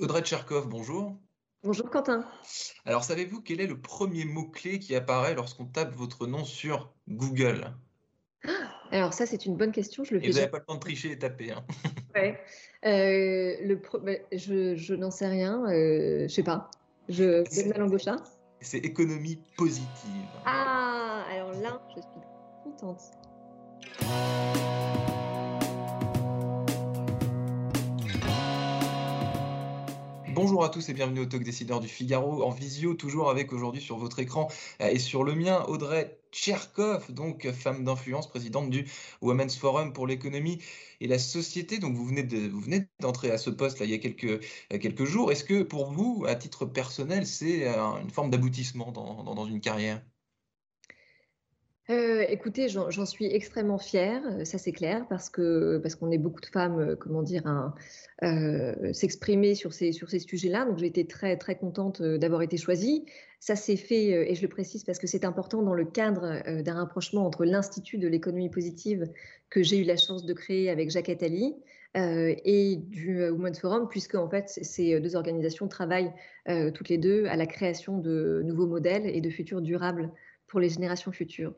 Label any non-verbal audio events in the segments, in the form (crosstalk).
Audrey Tcherkov, bonjour. Bonjour Quentin. Alors, savez-vous quel est le premier mot-clé qui apparaît lorsqu'on tape votre nom sur Google? Alors ça, c'est une bonne question. Je le et vous n'avez pas le temps de tricher et taper. Hein. (laughs) Ouais. Euh, le bah, je, je n'en sais rien. Euh, je sais pas. Je donne ma langue au chat. C'est économie positive. Ah, alors là, je suis contente. Bonjour à tous et bienvenue au Talk Décideur du Figaro, en visio, toujours avec aujourd'hui sur votre écran euh, et sur le mien, Audrey Tcherkov, donc femme d'influence, présidente du Women's Forum pour l'économie et la société. Donc vous venez de, vous venez d'entrer à ce poste là il y a quelques, euh, quelques jours. Est-ce que pour vous, à titre personnel, c'est euh, une forme d'aboutissement dans, dans une carrière? Euh, écoutez, j'en suis extrêmement fière, euh, ça c'est clair, parce que parce qu'on est beaucoup de femmes, euh, comment dire, à s'exprimer sur ces sur ces sujets-là. Donc j'ai été très très contente d'avoir été choisie. Ça s'est fait, et je le précise parce que c'est important dans le cadre d'un rapprochement entre l'Institut de l'économie positive que j'ai eu la chance de créer avec Jacques Attali et du Women's Forum, puisque en fait ces deux organisations travaillent toutes les deux à la création de nouveaux modèles et de futurs durables pour les générations futures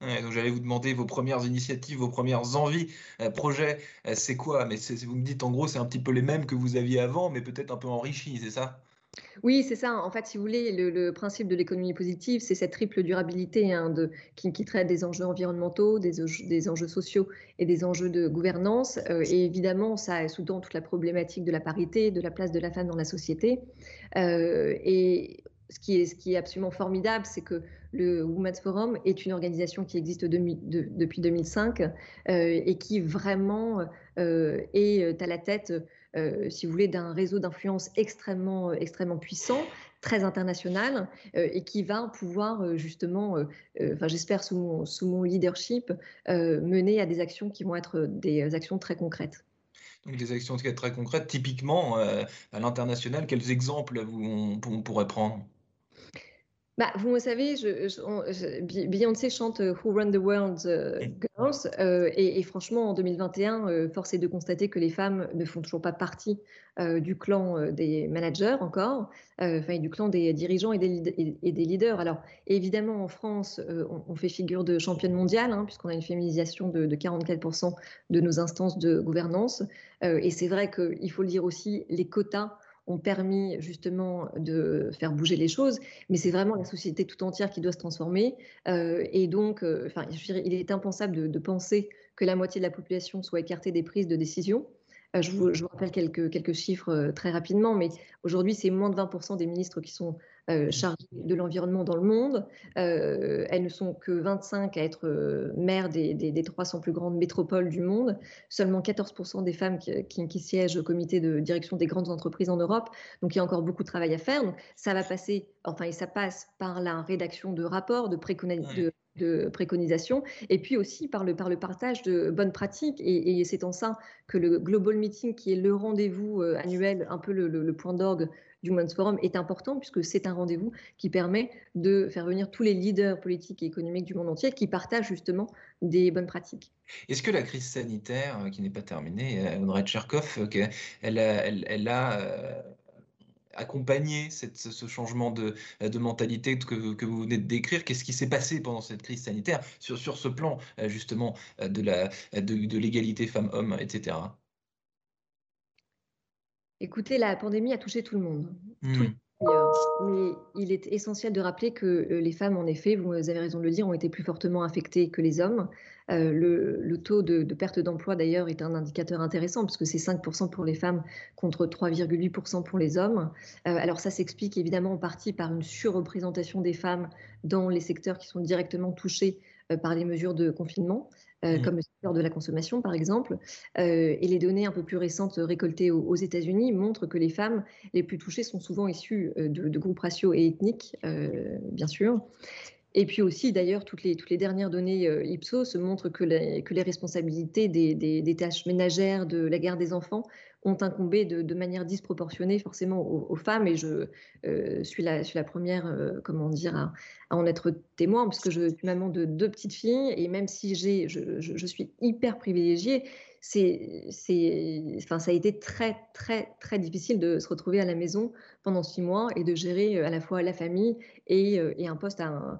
donc j'allais vous demander vos premières initiatives, vos premières envies, euh, projets, euh, c'est quoi? Mais vous me dites en gros, c'est un petit peu les mêmes que vous aviez avant, mais peut-être un peu enrichi, c'est ça? Oui, c'est ça. En fait, si vous voulez, le, principe de l'économie positive, c'est cette triple durabilité hein, de, qui, traite des enjeux environnementaux, des, enjeux sociaux et des enjeux de gouvernance. Euh, et évidemment, ça sous-tend toute la problématique de la parité, de la place de la femme dans la société. et ce qui est absolument formidable, c'est que le Women's Forum est une organisation qui existe depuis 2005 euh, et qui vraiment euh, est à la tête, euh, si vous voulez, d'un réseau d'influence extrêmement, extrêmement puissant, très international, et qui va pouvoir justement, enfin j'espère sous mon, leadership, mener à des actions qui vont être des actions très concrètes. Donc des actions très concrètes, typiquement à l'international, quels exemples on pourrait prendre? Bah, vous savez, je, Beyoncé chante euh, Who Run the World euh, Girls, euh, et, franchement, en 2021, force est de constater que les femmes ne font toujours pas partie du clan des managers encore, enfin du clan des dirigeants et des, et, des leaders. Alors, évidemment, en France, on, fait figure de championne mondiale, hein, puisqu'on a une féminisation de, de 44% de nos instances de gouvernance, et c'est vrai qu'il faut le dire aussi, les quotas ont permis justement de faire bouger les choses, mais c'est vraiment la société tout entière qui doit se transformer. Euh, et donc, euh, enfin, il est impensable de, de, penser que la moitié de la population soit écartée des prises de décision. Euh, je, vous, rappelle quelques, quelques chiffres euh, très rapidement, mais aujourd'hui, c'est moins de 20% des ministres qui sont euh, chargés de l'environnement dans le monde. elles ne sont que 25 à être maires des, des, 300 plus grandes métropoles du monde. Seulement 14% des femmes qui, qui, siègent au comité de direction des grandes entreprises en Europe. Donc, il y a encore beaucoup de travail à faire. Donc, ça va passer, enfin, et ça passe par la rédaction de rapports, de, préconisations de préconisation, et puis aussi par le, par le partage de bonnes pratiques. Et, c'est en ça que le Global Meeting, qui est le rendez-vous euh, annuel, un peu le, point d'orgue du Women's Forum, est important, puisque c'est un rendez-vous qui permet de faire venir tous les leaders politiques et économiques du monde entier qui partagent justement des bonnes pratiques. Est-ce que la crise sanitaire, euh, qui n'est pas terminée, euh, Audrey Tcherkov, elle, elle, elle a accompagner ce changement de, mentalité que, que, vous venez de décrire? Qu'est-ce qui s'est passé pendant cette crise sanitaire sur, sur ce plan euh, justement euh, de l'égalité femmes-hommes, etc. Écoutez, la pandémie a touché tout le monde. Mmh. Mais il est essentiel de rappeler que euh, les femmes, en effet, vous avez raison de le dire, ont été plus fortement affectées que les hommes. Euh, le, taux de, perte d'emploi, d'ailleurs, est un indicateur intéressant, puisque c'est 5% pour les femmes contre 3,8% pour les hommes. Euh, alors ça s'explique évidemment en partie par une surreprésentation des femmes dans les secteurs qui sont directement touchés par les mesures de confinement. Mmh. comme le secteur de la consommation par exemple. Euh, et les données un peu plus récentes récoltées aux, États-Unis montrent que les femmes les plus touchées sont souvent issues euh, de, groupes raciaux et ethniques, bien sûr. Et puis aussi, d'ailleurs, toutes les, toutes les dernières données Ipsos montrent que, que les responsabilités des, des, tâches ménagères, de la garde des enfants, ont incombé de, manière disproportionnée forcément aux, femmes. Et je euh, suis, la, première, euh, comment dire, à, en être témoin, parce que je suis maman de deux petites filles. Et même si j'ai, je, je, suis hyper privilégiée, c'est, enfin, ça a été très, très, très difficile de se retrouver à la maison pendant six mois et de gérer à la fois la famille et, et un poste à un,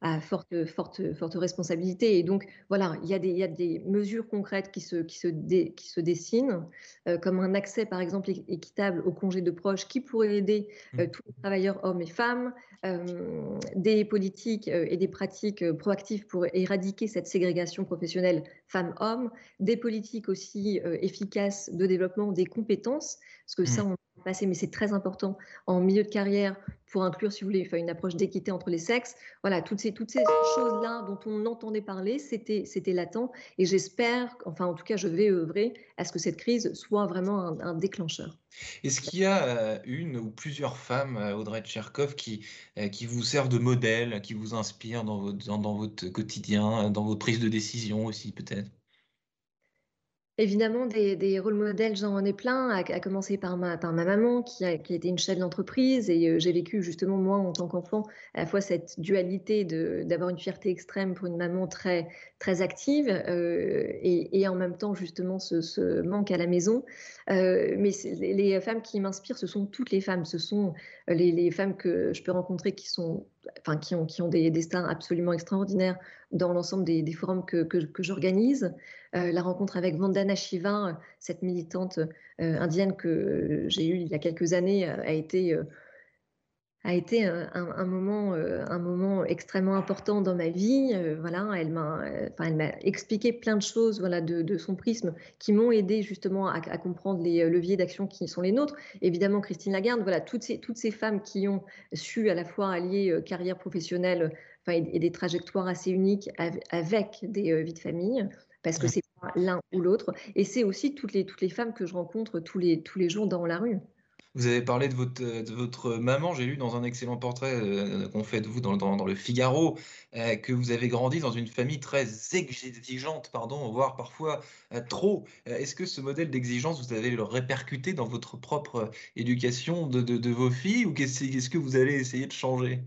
à forte, forte, forte responsabilité. Et donc, voilà, il y, a des, il y a des mesures concrètes qui se, qui se, qui se dessinent, euh, comme un accès, par exemple, équitable au congé de proches qui pourrait aider euh, mmh. tous les travailleurs, hommes et femmes, euh, des politiques et des pratiques proactives pour éradiquer cette ségrégation professionnelle femmes-hommes, des politiques aussi efficaces de développement des compétences, parce que ça, mmh. on mais c'est très important en milieu de carrière pour inclure, si vous voulez, une approche d'équité entre les sexes. Voilà, toutes ces, toutes ces choses-là dont on entendait parler, c'était, latent. Et j'espère, enfin en tout cas, je vais œuvrer à ce que cette crise soit vraiment un, déclencheur. Est-ce qu'il y a euh, une ou plusieurs femmes, euh, Audrey Tcherkov, qui, euh, qui vous servent de modèle, qui vous inspirent dans votre, dans votre quotidien, dans votre prise de décision aussi peut-être? Évidemment, des, rôles modèles, j'en ai plein, à, commencer par ma, par ma maman, qui a, qui été une chef d'entreprise. Et euh, j'ai vécu, justement, moi, en tant qu'enfant, à la fois cette dualité d'avoir une fierté extrême pour une maman très, très active euh, et, et, en même temps, justement, ce, ce manque à la maison. Euh, mais les, les, femmes qui m'inspirent, ce sont toutes les femmes. Ce sont les, les, femmes que je peux rencontrer qui sont enfin, qui ont, qui ont des destins absolument extraordinaires dans l'ensemble des, des, forums que, que, j'organise. Euh, la rencontre avec Vandana Shiva, cette militante euh, indienne que j'ai eue il y a quelques années, euh, a été a été un, moment, un moment extrêmement important dans ma vie. voilà, elle m'a, enfin, elle m'a expliqué plein de choses, voilà, de, son prisme, qui m'ont aidé justement à, comprendre les leviers d'action qui sont les nôtres. Évidemment, Christine Lagarde, voilà, toutes ces, toutes ces femmes qui ont su à la fois allier carrière professionnelle, enfin, et, des trajectoires assez uniques avec des vies de famille, parce que c'est pas l'un ou l'autre. Et c'est aussi toutes les, toutes les femmes que je rencontre tous les, tous les jours dans la rue. Vous avez parlé de votre, de votre maman, j'ai lu dans un excellent portrait euh, qu'on fait de vous dans, dans, le Figaro, euh, que vous avez grandi dans une famille très exigeante, pardon, voire parfois euh, trop. Est-ce que ce modèle d'exigence, vous avez le répercuté dans votre propre éducation de, de, vos filles ou qu'est-ce que vous allez essayer de changer?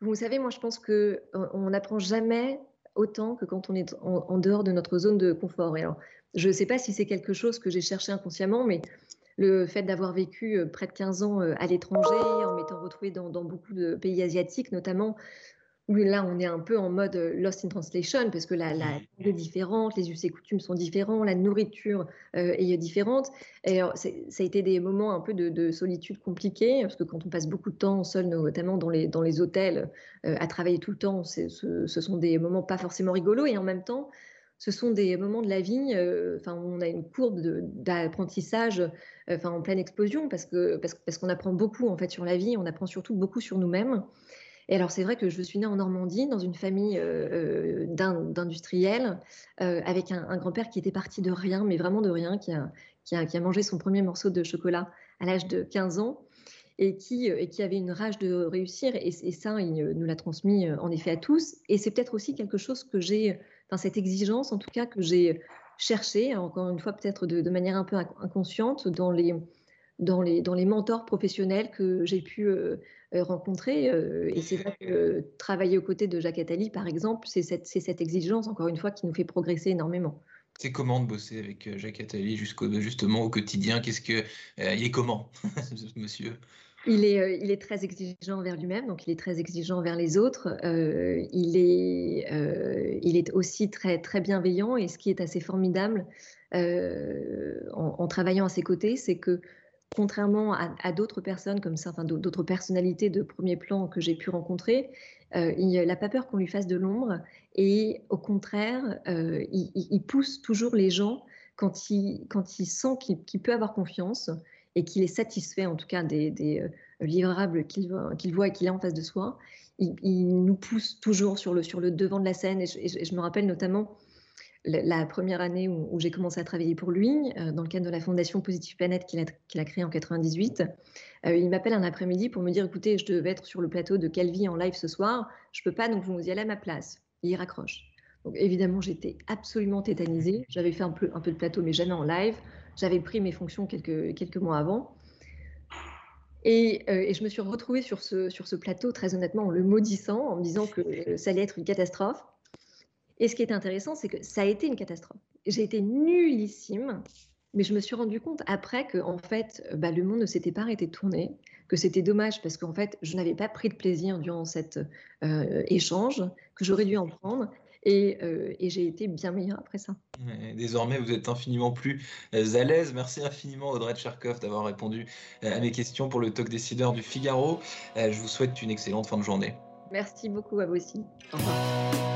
Vous savez, moi je pense qu'on n'apprend jamais autant que quand on est en, en, dehors de notre zone de confort. Et alors, je ne sais pas si c'est quelque chose que j'ai cherché inconsciemment, mais le fait d'avoir vécu euh, près de 15 ans euh, à l'étranger, en m'étant retrouvée dans, beaucoup de pays asiatiques notamment, où là on est un peu en mode euh, lost in translation parce que la, langue est différente, les us et coutumes sont différents, la nourriture est différente. Et ça a été des moments un peu de, solitude compliqués parce que quand on passe beaucoup de temps seul, notamment dans les, dans les hôtels, à travailler tout le temps, ce, ce, sont des moments pas forcément rigolos et en même temps ce sont des moments de la vie, euh, enfin, on a une courbe d'apprentissage euh, enfin, en pleine explosion parce qu'on parce, qu'on apprend beaucoup en fait sur la vie, on apprend surtout beaucoup sur nous-mêmes. Et alors c'est vrai que je suis née en Normandie dans une famille euh, d'industriels avec un, grand-père qui était parti de rien, mais vraiment de rien, qui a, mangé son premier morceau de chocolat à l'âge de 15 ans et qui, et qui avait une rage de réussir. Et, et ça, il nous l'a transmis en effet à tous. Et c'est peut-être aussi quelque chose que j'ai cette exigence en tout cas que j'ai cherché, encore une fois peut-être de, manière un peu inconsciente, dans les, dans les, dans les mentors professionnels que j'ai pu euh, euh, rencontrer. Euh, et c'est vrai que travailler aux côtés de Jacques Attali, par exemple, c'est cette, cette exigence, encore une fois, qui nous fait progresser énormément. C'est comment de bosser avec Jacques Attali justement au quotidien? Qu'est-ce que il est comment, (laughs) monsieur? Il est, euh, il est très exigeant envers lui-même, donc il est très exigeant envers les autres. Euh, il, est, euh, il est aussi très, bienveillant. Et ce qui est assez formidable en, travaillant à ses côtés, c'est que contrairement à, d'autres personnes comme ça, d'autres personnalités de premier plan que j'ai pu rencontrer, il n'a pas peur qu'on lui fasse de l'ombre. Et au contraire, il, pousse toujours les gens quand il sent qu'il peut avoir confiance et qu'il est satisfait en tout cas des, euh, livrables qu'il voit, et qu'il a en face de soi, il, nous pousse toujours sur le, sur le devant de la scène. Et je, me rappelle notamment la, première année où, j'ai commencé à travailler pour lui, euh, dans le cadre de la fondation Positive Planète qu'il a, a créée en 98. Euh, il m'appelle un après-midi pour me dire écoutez, je devais être sur le plateau de Calvi en live ce soir, je peux pas, donc vous y allez à ma place. il raccroche. Donc évidemment, j'étais absolument tétanisée. J'avais fait un peu, un peu de plateau, mais jamais en live. J'avais pris mes fonctions quelques, quelques mois avant. Et, euh, et, je me suis retrouvée sur ce, sur ce plateau, très honnêtement, en le maudissant, en me disant que ça allait être une catastrophe. Et ce qui est intéressant, c'est que ça a été une catastrophe. j'ai été nullissime. Mais je me suis rendu compte après que en fait, bah, le monde ne s'était pas arrêté de tourner, que c'était dommage parce qu'en fait, je n'avais pas pris de plaisir durant cet euh, échange, que j'aurais dû en prendre. Euh, et, j'ai été bien meilleure après ça. désormais, vous êtes infiniment plus euh, à l'aise. Merci infiniment, Audrey Tcherkov, d'avoir répondu à mes questions pour le talk décideur du Figaro. Je vous souhaite une excellente fin de journée. Merci beaucoup à vous aussi. Au revoir.